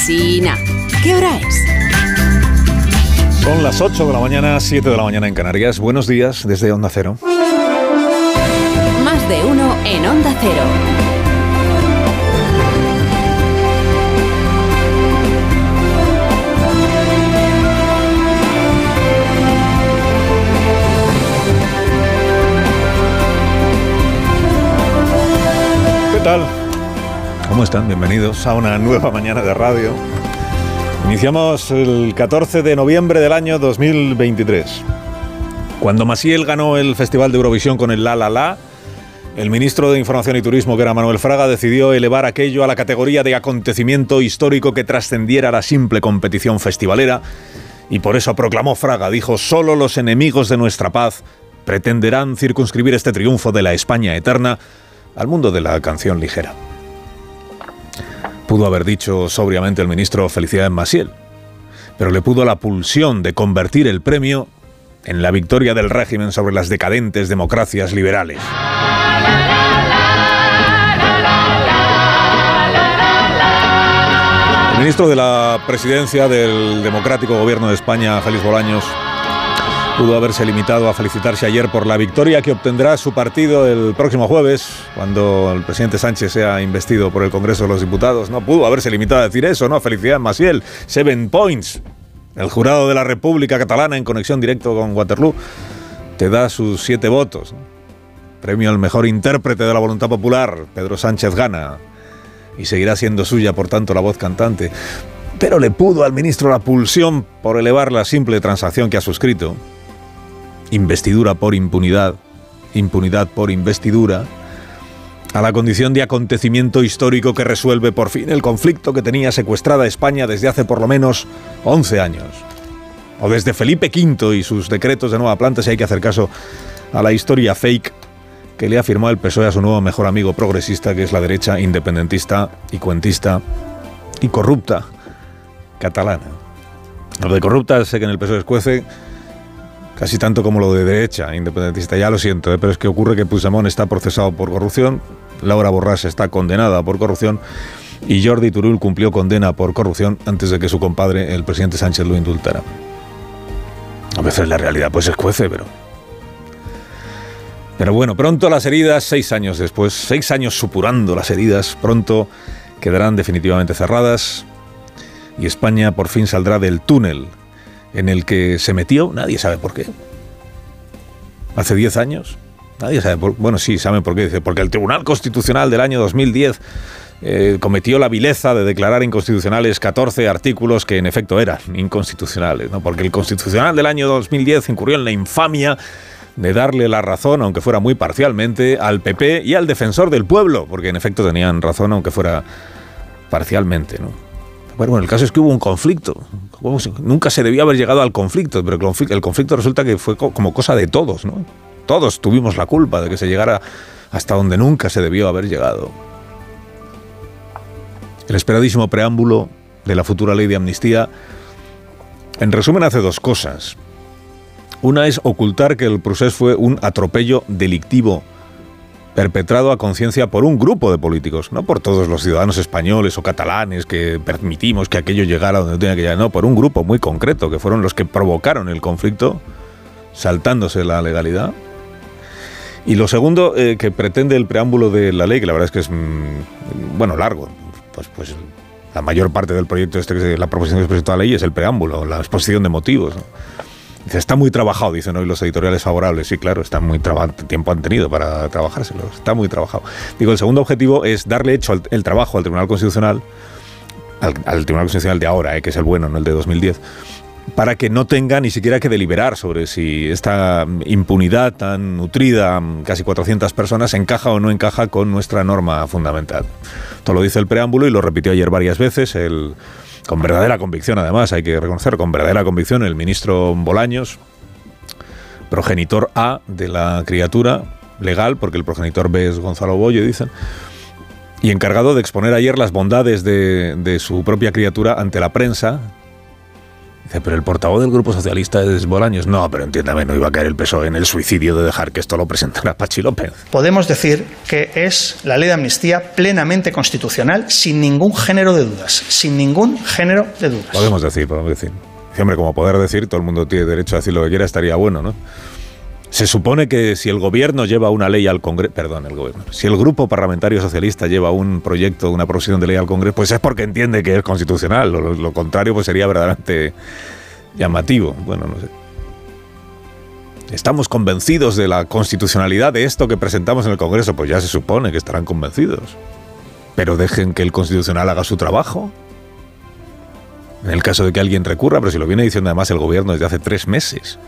Alsina. ¿Qué hora es? Son las 8 de la mañana, 7 de la mañana en Canarias. Buenos días desde Onda Cero. Más de uno en Onda Cero. ¿Qué tal? ¿Cómo están? Bienvenidos a una nueva mañana de radio. Iniciamos el 14 de noviembre del año 2023. Cuando Maciel ganó el Festival de Eurovisión con el La La La, el ministro de Información y Turismo, que era Manuel Fraga, decidió elevar aquello a la categoría de acontecimiento histórico que trascendiera la simple competición festivalera y por eso proclamó Fraga, dijo, solo los enemigos de nuestra paz pretenderán circunscribir este triunfo de la España eterna al mundo de la canción ligera. Pudo haber dicho sobriamente el ministro Felicidades Maciel, pero le pudo la pulsión de convertir el premio en la victoria del régimen sobre las decadentes democracias liberales. El ministro de la presidencia del democrático gobierno de España, Félix Bolaños, pudo haberse limitado a felicitarse ayer por la victoria que obtendrá su partido el próximo jueves, cuando el presidente Sánchez sea investido por el Congreso de los Diputados. No pudo haberse limitado a decir eso, ¿no? Felicidades, Maciel. Seven points. El jurado de la República Catalana, en conexión directo con Waterloo, te da sus siete votos. Premio al mejor intérprete de la voluntad popular, Pedro Sánchez gana. Y seguirá siendo suya, por tanto, la voz cantante. Pero le pudo al ministro la pulsión por elevar la simple transacción que ha suscrito investidura por impunidad, impunidad por investidura, a la condición de acontecimiento histórico que resuelve por fin el conflicto que tenía secuestrada España desde hace por lo menos 11 años. O desde Felipe V y sus decretos de nueva planta, si hay que hacer caso a la historia fake que le ha firmado el PSOE a su nuevo mejor amigo progresista, que es la derecha independentista y cuentista y corrupta catalana. Lo de corrupta sé que en el PSOE escuece casi tanto como lo de derecha independentista. Ya lo siento, ¿eh? pero es que ocurre que Puigdemont está procesado por corrupción, Laura Borràs está condenada por corrupción y Jordi Turul cumplió condena por corrupción antes de que su compadre, el presidente Sánchez, lo indultara. A veces la realidad pues escuece, pero... Pero bueno, pronto las heridas, seis años después, seis años supurando las heridas, pronto quedarán definitivamente cerradas y España por fin saldrá del túnel en el que se metió, nadie sabe por qué. Hace 10 años, nadie sabe por Bueno, sí, saben por qué. Dice, porque el Tribunal Constitucional del año 2010 eh, cometió la vileza de declarar inconstitucionales 14 artículos que en efecto eran inconstitucionales, ¿no? Porque el Constitucional del año 2010 incurrió en la infamia de darle la razón, aunque fuera muy parcialmente, al PP y al defensor del pueblo, porque en efecto tenían razón, aunque fuera parcialmente, ¿no? Bueno, el caso es que hubo un conflicto. Nunca se debía haber llegado al conflicto, pero el conflicto resulta que fue como cosa de todos, ¿no? Todos tuvimos la culpa de que se llegara hasta donde nunca se debió haber llegado. El esperadísimo preámbulo de la futura ley de amnistía, en resumen, hace dos cosas. Una es ocultar que el proceso fue un atropello delictivo perpetrado a conciencia por un grupo de políticos, no por todos los ciudadanos españoles o catalanes que permitimos que aquello llegara donde tenía que llegar, no, por un grupo muy concreto, que fueron los que provocaron el conflicto, saltándose la legalidad. Y lo segundo eh, que pretende el preámbulo de la ley, que la verdad es que es, mm, bueno, largo, pues, pues la mayor parte del proyecto, este, la proposición que se presentó la ley es el preámbulo, la exposición de motivos. Dice, está muy trabajado, dicen hoy los editoriales favorables. Sí, claro, está muy tiempo han tenido para trabajárselo, está muy trabajado. Digo, el segundo objetivo es darle hecho el, trabajo al Tribunal Constitucional, al, Tribunal Constitucional de ahora, eh, que es el bueno, no el de 2010, para que no tenga ni siquiera que deliberar sobre si esta impunidad tan nutrida, casi 400 personas, encaja o no encaja con nuestra norma fundamental. Todo lo dice el preámbulo y lo repitió ayer varias veces el con verdadera convicción además, hay que reconocer, con verdadera convicción, el ministro Bolaños, progenitor A de la criatura legal, porque el progenitor B es Gonzalo Bollo, dicen, y encargado de exponer ayer las bondades de, su propia criatura ante la prensa, Dice, pero el portavoz del Grupo Socialista es Bolaños. No, pero entiéndame, no iba a caer el PSOE en el suicidio de dejar que esto lo presentara Pachi López. Podemos decir que es la ley de amnistía plenamente constitucional, sin ningún género de dudas. Sin ningún género de dudas. Podemos decir, podemos decir. Dice, hombre, como poder decir, todo el mundo tiene derecho a decir lo que quiera, estaría bueno, ¿no? Se supone que si el gobierno lleva una ley al Congreso, perdón, el gobierno, si el grupo parlamentario socialista lleva un proyecto, una proposición de ley al Congreso, pues es porque entiende que es constitucional. Lo, lo contrario, pues sería verdaderamente llamativo. Bueno, no sé. ¿Estamos convencidos de la constitucionalidad de esto que presentamos en el Congreso? Pues ya se supone que estarán convencidos. Pero dejen que el constitucional haga su trabajo. En el caso de que alguien recurra, pero si lo viene diciendo además el gobierno desde hace tres meses,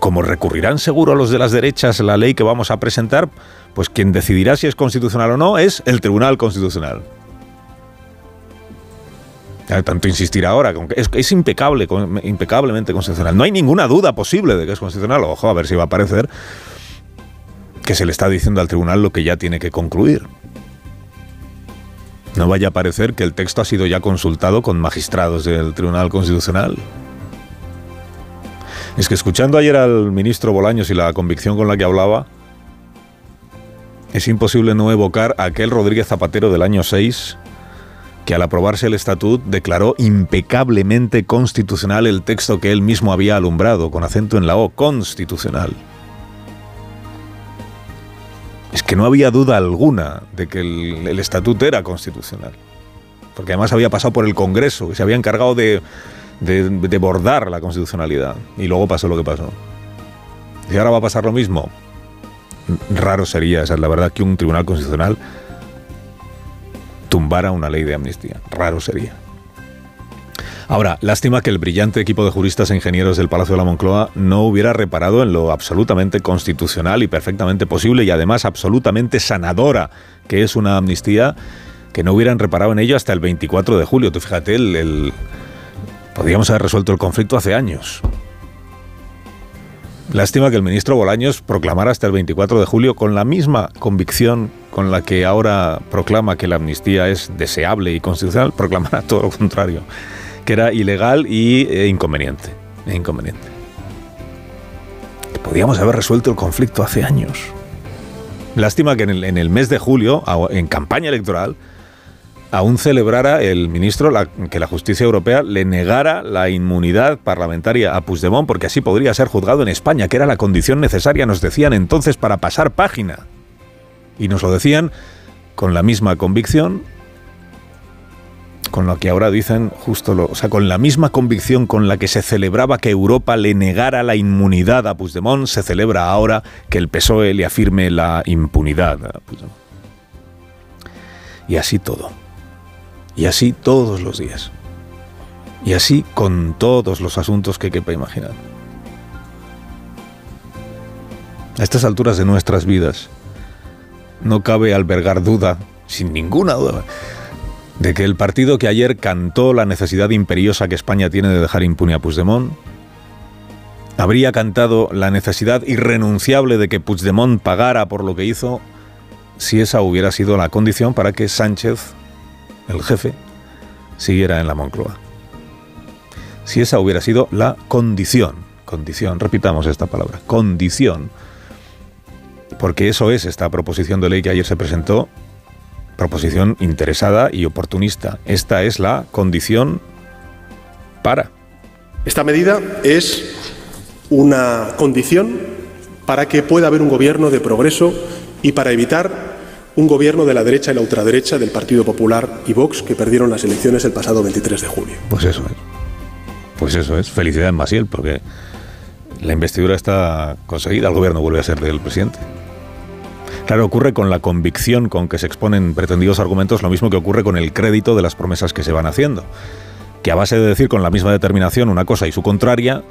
como recurrirán seguro los de las derechas la ley que vamos a presentar, pues quien decidirá si es constitucional o no es el Tribunal Constitucional. Tanto insistir ahora, es, es impecable, impecablemente constitucional. No hay ninguna duda posible de que es constitucional. Ojo, a ver si va a parecer que se le está diciendo al tribunal lo que ya tiene que concluir. No vaya a parecer que el texto ha sido ya consultado con magistrados del Tribunal Constitucional. Es que escuchando ayer al ministro Bolaños y la convicción con la que hablaba, es imposible no evocar a aquel Rodríguez Zapatero del año 6 que al aprobarse el estatut declaró impecablemente constitucional el texto que él mismo había alumbrado, con acento en la O, constitucional. Es que no había duda alguna de que el, estatuto era constitucional. Porque además había pasado por el Congreso, que se había encargado de, de, bordar la constitucionalidad. Y luego pasó lo que pasó. Y ahora va a pasar lo mismo. Raro sería, la verdad, que un tribunal constitucional tumbara una ley de amnistía. Raro sería. Ahora, lástima que el brillante equipo de juristas e ingenieros del Palacio de la Moncloa no hubiera reparado en lo absolutamente constitucional y perfectamente posible y además absolutamente sanadora que es una amnistía, que no hubieran reparado en ello hasta el 24 de julio. Tú fíjate, el, podríamos haber resuelto el conflicto hace años. Lástima que el ministro Bolaños proclamara hasta el 24 de julio con la misma convicción con la que ahora proclama que la amnistía es deseable y constitucional, proclamara todo lo contrario, que era ilegal y e inconveniente. E inconveniente. Podíamos haber resuelto el conflicto hace años. Lástima que en el, mes de julio, en campaña electoral, aún celebrara el ministro que la justicia europea le negara la inmunidad parlamentaria a Puigdemont porque así podría ser juzgado en España, que era la condición necesaria, nos decían entonces, para pasar página. Y nos lo decían con la misma convicción, con lo que ahora dicen justo lo, o sea, con la misma convicción con la que se celebraba que Europa le negara la inmunidad a Puigdemont, se celebra ahora que el PSOE le afirme la impunidad a Puigdemont. Y así todo. Y así todos los días. Y así con todos los asuntos que quepa imaginar. A estas alturas de nuestras vidas, no cabe albergar duda, sin ninguna duda, de que el partido que ayer cantó la necesidad imperiosa que España tiene de dejar impune a Puigdemont, habría cantado la necesidad irrenunciable de que Puigdemont pagara por lo que hizo si esa hubiera sido la condición para que Sánchez el jefe, siguiera en la Moncloa. Si esa hubiera sido la condición, condición, repitamos esta palabra, condición, porque eso es esta proposición de ley que ayer se presentó, proposición interesada y oportunista. Esta es la condición para. Esta medida es una condición para que pueda haber un gobierno de progreso y para evitar un gobierno de la derecha y la ultraderecha del Partido Popular y Vox que perdieron las elecciones el pasado 23 de julio. Pues eso es. Pues eso es. Felicidades, Masiel, porque la investidura está conseguida. El gobierno vuelve a ser del presidente. Claro, ocurre con la convicción con que se exponen pretendidos argumentos lo mismo que ocurre con el crédito de las promesas que se van haciendo. Que a base de decir con la misma determinación una cosa y su contraria,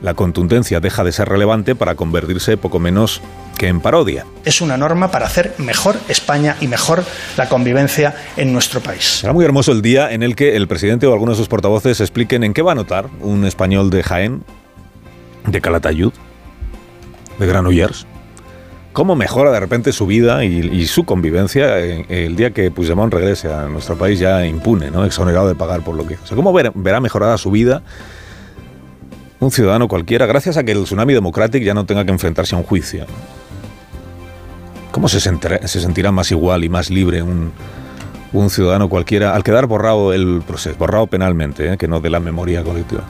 la contundencia deja de ser relevante para convertirse poco menos que en parodia. Es una norma para hacer mejor España y mejor la convivencia en nuestro país. Será muy hermoso el día en el que el presidente o algunos de sus portavoces expliquen en qué va a notar un español de Jaén, de Calatayud, de Granollers, cómo mejora de repente su vida y, su convivencia el, día que Puigdemont regrese a nuestro país ya impune, ¿no? exonerado de pagar por lo que. O sea, cómo ver, verá mejorada su vida un ciudadano cualquiera, gracias a que el Tsunami Democratic ya no tenga que enfrentarse a un juicio. ¿Cómo se sentirá, se sentirá más igual y más libre un, un ciudadano cualquiera al quedar borrado el proceso, borrado penalmente, ¿eh? que no de la memoria colectiva?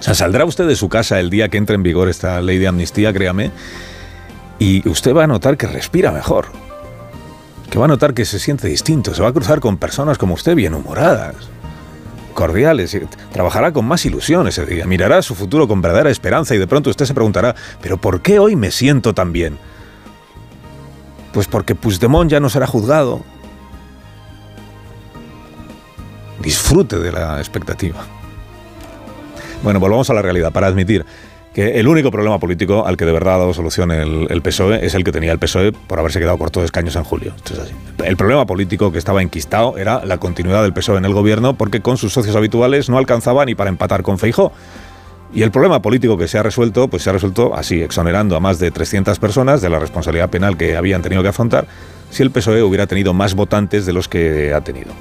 O sea, saldrá usted de su casa el día que entre en vigor esta ley de amnistía, créame, y usted va a notar que respira mejor. Que va a notar que se siente distinto. Se va a cruzar con personas como usted, bien humoradas, cordiales. Trabajará con más ilusión ese día. Mirará su futuro con verdadera esperanza y de pronto usted se preguntará, ¿pero por qué hoy me siento tan bien? Pues porque Puigdemont ya no será juzgado. Disfrute de la expectativa. Bueno, volvamos a la realidad para admitir que el único problema político al que de verdad ha dado solución el, PSOE es el que tenía el PSOE por haberse quedado corto de escaños en julio. El problema político que estaba enquistado era la continuidad del PSOE en el gobierno porque con sus socios habituales no alcanzaba ni para empatar con Feijó. Y el problema político que se ha resuelto, pues se ha resuelto así, exonerando a más de 300 personas de la responsabilidad penal que habían tenido que afrontar si el PSOE hubiera tenido más votantes de los que ha tenido.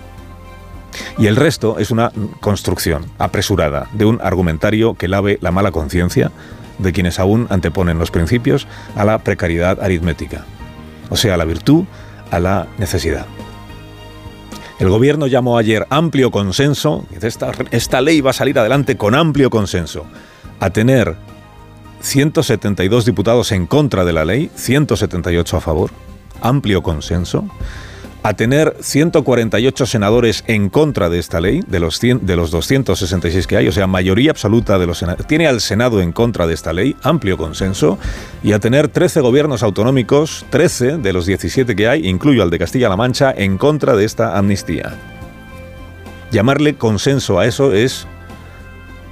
Y el resto es una construcción apresurada de un argumentario que lave la mala conciencia de quienes aún anteponen los principios a la precariedad aritmética, o sea, a la virtud, a la necesidad. El gobierno llamó ayer amplio consenso, esta, esta ley va a salir adelante con amplio consenso, a tener 172 diputados en contra de la ley, 178 a favor, amplio consenso, a tener 148 senadores en contra de esta ley, de los, de los 266 que hay, o sea, mayoría absoluta de los senadores, tiene al Senado en contra de esta ley, amplio consenso, y a tener 13 gobiernos autonómicos, 13 de los 17 que hay, incluyo al de Castilla-La Mancha, en contra de esta amnistía. Llamarle consenso a eso es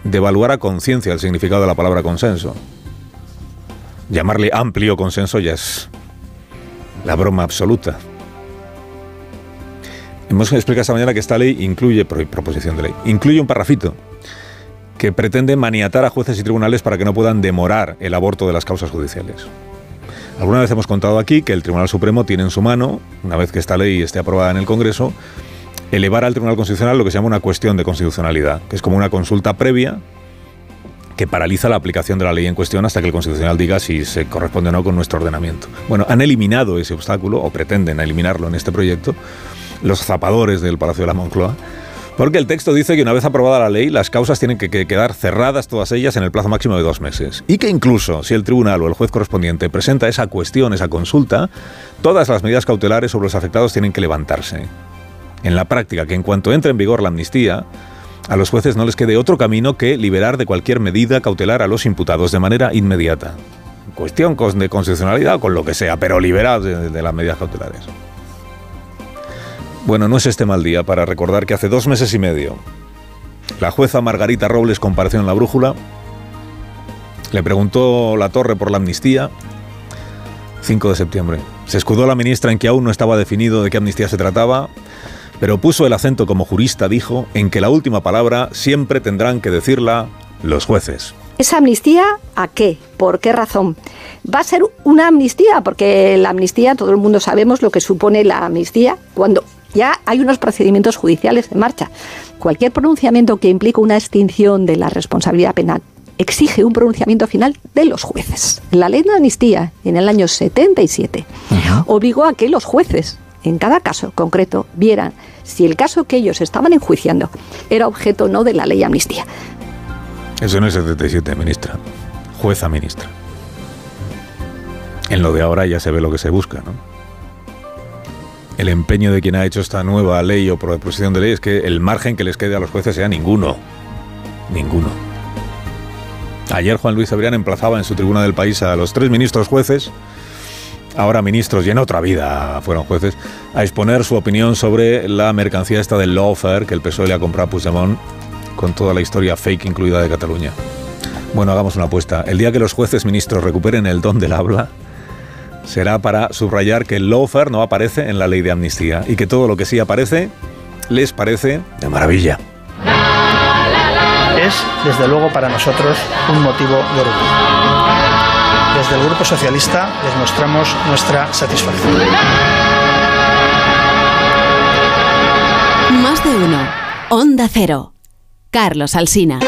devaluar a conciencia el significado de la palabra consenso. Llamarle amplio consenso ya es la broma absoluta. Hemos explicado esta mañana que esta ley incluye, proposición de ley, incluye un parrafito que pretende maniatar a jueces y tribunales para que no puedan demorar el aborto de las causas judiciales. Alguna vez hemos contado aquí que el Tribunal Supremo tiene en su mano, una vez que esta ley esté aprobada en el Congreso, elevar al Tribunal Constitucional lo que se llama una cuestión de constitucionalidad, que es como una consulta previa que paraliza la aplicación de la ley en cuestión hasta que el Constitucional diga si se corresponde o no con nuestro ordenamiento. Bueno, han eliminado ese obstáculo, o pretenden eliminarlo en este proyecto, los zapadores del Palacio de la Moncloa. Porque el texto dice que una vez aprobada la ley, las causas tienen que, quedar cerradas todas ellas en el plazo máximo de dos meses. Y que incluso si el tribunal o el juez correspondiente presenta esa cuestión, esa consulta, todas las medidas cautelares sobre los afectados tienen que levantarse. En la práctica, que en cuanto entre en vigor la amnistía, a los jueces no les quede otro camino que liberar de cualquier medida cautelar a los imputados de manera inmediata. Cuestión de constitucionalidad con lo que sea, pero liberar de las medidas cautelares. Bueno, no es este mal día para recordar que hace dos meses y medio la jueza Margarita Robles compareció en la brújula, le preguntó la torre por la amnistía, 5 de septiembre. Se escudó la ministra en que aún no estaba definido de qué amnistía se trataba, pero puso el acento como jurista, dijo, en que la última palabra siempre tendrán que decirla los jueces. ¿Esa amnistía a qué? ¿Por qué razón? Va a ser una amnistía, porque la amnistía, todo el mundo sabemos lo que supone la amnistía cuando ya hay unos procedimientos judiciales en marcha. Cualquier pronunciamiento que implique una extinción de la responsabilidad penal exige un pronunciamiento final de los jueces. La ley de amnistía en el año 77 obligó a que los jueces, en cada caso concreto, vieran si el caso que ellos estaban enjuiciando era objeto o no de la ley de amnistía. Eso no es 77, ministra. Jueza ministra. En lo de ahora ya se ve lo que se busca, ¿no? El empeño de quien ha hecho esta nueva ley o proposición de ley es que el margen que les quede a los jueces sea ninguno. Ninguno. Ayer Juan Luis Abrián emplazaba en su tribuna del país a los tres ministros jueces, ahora ministros y en otra vida fueron jueces, a exponer su opinión sobre la mercancía esta del lawfare que el PSOE le ha comprado a Puigdemont con toda la historia fake incluida de Cataluña. Bueno, hagamos una apuesta. El día que los jueces ministros recuperen el don del habla, será para subrayar que el lawfare no aparece en la ley de amnistía y que todo lo que sí aparece les parece de maravilla. Es, desde luego, para nosotros un motivo de orgullo. Desde el Grupo Socialista les mostramos nuestra satisfacción. Más de uno. Onda Cero. Carlos Alsina.